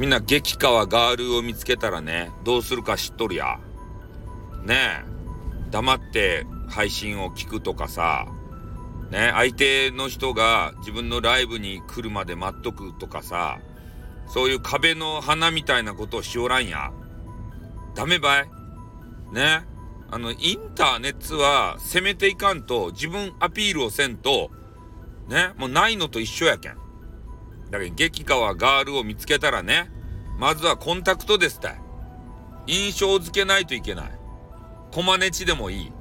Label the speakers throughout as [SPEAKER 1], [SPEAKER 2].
[SPEAKER 1] みんな激川ガールを見つけたらね、どうするか知っとるや。ねえ。黙って配信を聞くとかさ、ね、相手の人が自分のライブに来るまで待っとくとかさ、そういう壁の花みたいなことをしおらんや。ダメばいね。あの、インターネットは攻めていかんと自分アピールをせんと、ね、もうないのと一緒やけん。だけど、激川ガールを見つけたらね、まずはコンタクトですたい。印象付けないといけない。コマネチでもいい。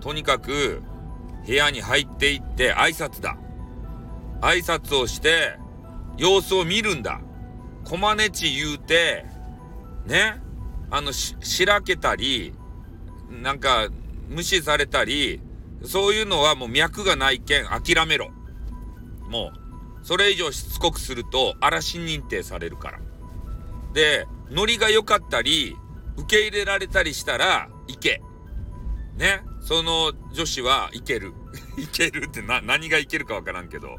[SPEAKER 1] とにかく、部屋に入っていって挨拶だ。挨拶をして、様子を見るんだ。コマネチ言うて、ね、あの、し、しらけたり、なんか、無視されたり、そういうのはもう脈がないけん諦めろ。もう、それ以上しつこくすると嵐認定されるから。で、ノリが良かったり、受け入れられたりしたら、いけ。ね？その女子はいける。いけるってな、何がいけるかわからんけど。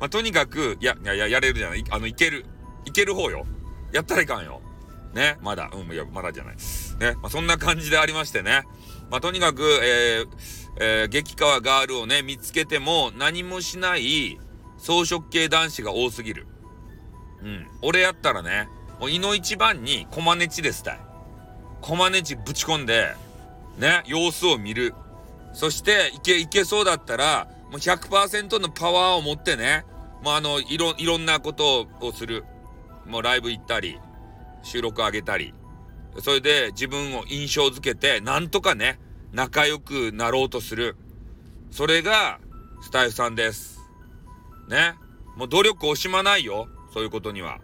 [SPEAKER 1] まあ、とにかく、いや、いや、や、れるじゃない。あの、いける。いける方よ。やったらいかんよ。ね？まだ。うん、いや、まだじゃない。ね？まあ、そんな感じでありましてね。まあ、とにかく、えー、えー、激川ガールをね、見つけても何もしない草食系男子が多すぎる。うん。俺やったらね、もう胃の一番にコマネチですたい。コマネチぶち込んで、ね、様子を見る。そして、いけ、いけそうだったら、もう100%のパワーを持ってね、もうあの、いろ、いろんなことをする。もうライブ行ったり、収録上げたり。それで自分を印象づけて、なんとかね、仲良くなろうとする。それが、スタイフさんです。ね。もう努力惜しまないよ。そういうことには。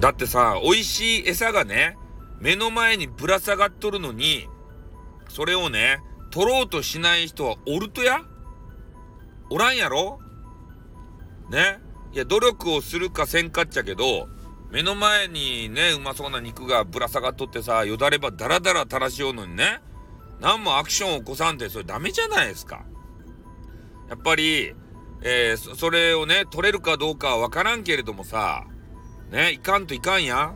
[SPEAKER 1] だってさ、美味しい餌がね、目の前にぶら下がっとるのに、それをね、取ろうとしない人はおるとやおらんやろねいや、努力をするかせんかっちゃけど、目の前にね、うまそうな肉がぶら下がっとってさ、よだればダラダラ垂らしようのにね、何もアクションを起こさんってそれダメじゃないですか。やっぱり、えー、それをね、取れるかどうかはわからんけれどもさ、ね、いかんといかんや。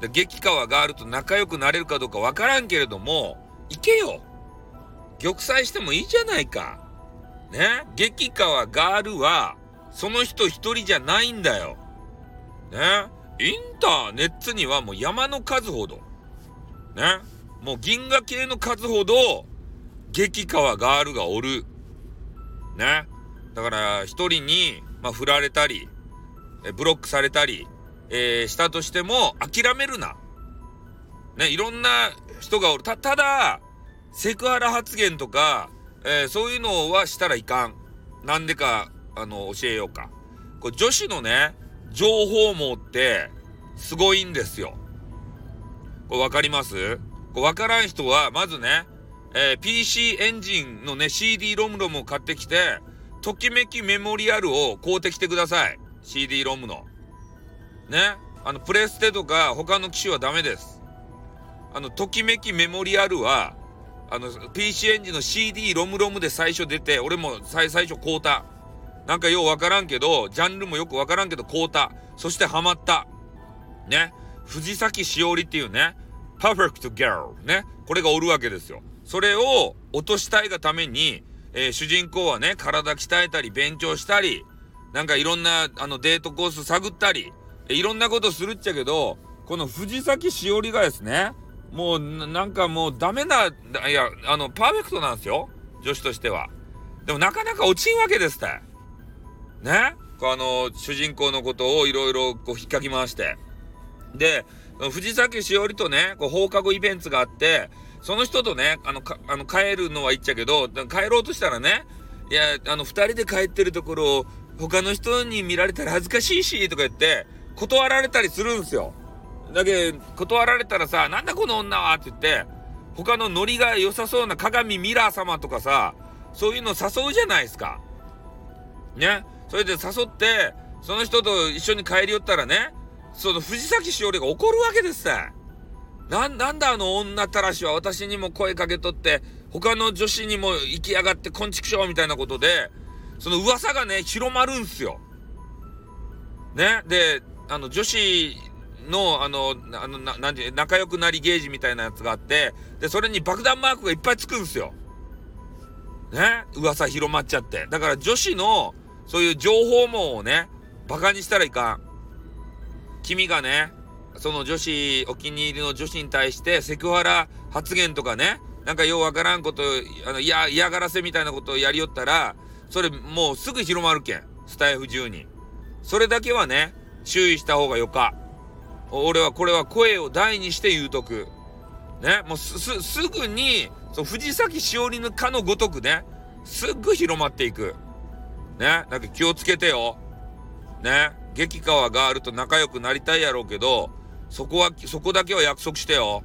[SPEAKER 1] で、激川があると仲良くなれるかどうかわからんけれども、行けよ。玉砕してもいいじゃないか。ね、激川ガールは、その人一人じゃないんだよ。ね、インターネットにはもう山の数ほど。ね。もう銀河系の数ほど、激川ガールがおる。ね。だから、一人に、まあ、振られたり、えブロックされたり、えー、したとしても、諦めるな。ね、いろんな人がおる。た、ただ、セクハラ発言とか、えー、そういうのはしたらいかん。なんでか、あの、教えようか。これ女子のね、情報網って、すごいんですよ。これわかります？わからん人は、まずね、えー、PC エンジンのね、CD ロムロムを買ってきて、ときめきメモリアルを買うてきてください。CD ロムの。ね？あの、プレステとか他の機種はダメです。あの、ときめきメモリアルは、あの、PC エンジンの CD ロムロムで最初出て、俺も最最初買うた。なんかようわからんけど、ジャンルもよくわからんけど買うた。そしてハマった。ね？藤崎しおりっていうね、パーフェクトギャルね？これがおるわけですよ。それを落としたいがために、えー、主人公はね、体鍛えたり、勉強したり、なんかいろんな、あの、デートコース探ったり、いろんなことするっちゃけど、この藤崎しおりがですね、もう、なんかもうダメな、いや、あの、パーフェクトなんですよ。女子としては。でもなかなか落ちんわけですって。ね？あの、主人公のことをいろいろこう引っかき回して。で、藤崎しおりとね、こう放課後イベントがあって、その人とね、あの、か、あの、帰るのは言っちゃうけど、帰ろうとしたらね、いや、あの、二人で帰ってるところを、他の人に見られたら恥ずかしいし、とか言って、断られたりするんですよ。だけど、断られたらさ、なんだこの女はって言って、他のノリが良さそうな鏡ミラー様とかさ、そういうの誘うじゃないですか。ね。それで誘って、その人と一緒に帰り寄ったらね、その藤崎しおりが怒るわけですさ。な、なんだあの女たらしは私にも声かけとって、他の女子にも行きやがってこんちくしょうみたいなことで、その噂がね、広まるんすよ。ね？で、あの、女子の、あの、あの、な、なんて、仲良くなりゲージみたいなやつがあって、で、それに爆弾マークがいっぱいつくんすよ。ね？噂広まっちゃって。だから女子の、そういう情報網をね、馬鹿にしたらいかん。君がね、その女子、お気に入りの女子に対してセクハラ発言とかね、なんかようわからんこと、あの、嫌、嫌がらせみたいなことをやりよったら、それもうすぐ広まるけん。スタイフ中に。それだけはね、注意した方がよか。俺はこれは声を大にして言うとく。ね、もうす、す、ぐに、そう、藤崎しおりのかのごとくね、すっぐ広まっていく。ね、だけ気をつけてよ。ね、激川ガールと仲良くなりたいやろうけど、そこは、そこだけは約束してよ。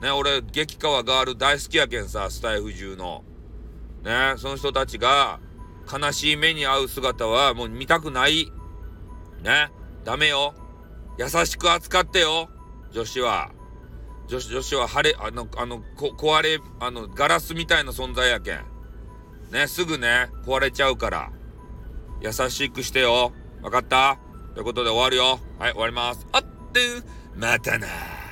[SPEAKER 1] ね、俺、激川ガール大好きやけんさ、スタイフ中の。ね、その人たちが、悲しい目に遭う姿はもう見たくない。ね、ダメよ。優しく扱ってよ。女子は。女子、女子は晴れ、あの、あの、こ、壊れ、あの、ガラスみたいな存在やけん。ね、すぐね、壊れちゃうから。優しくしてよ。わかった？ということで終わるよ。はい、終わります。あってまたな。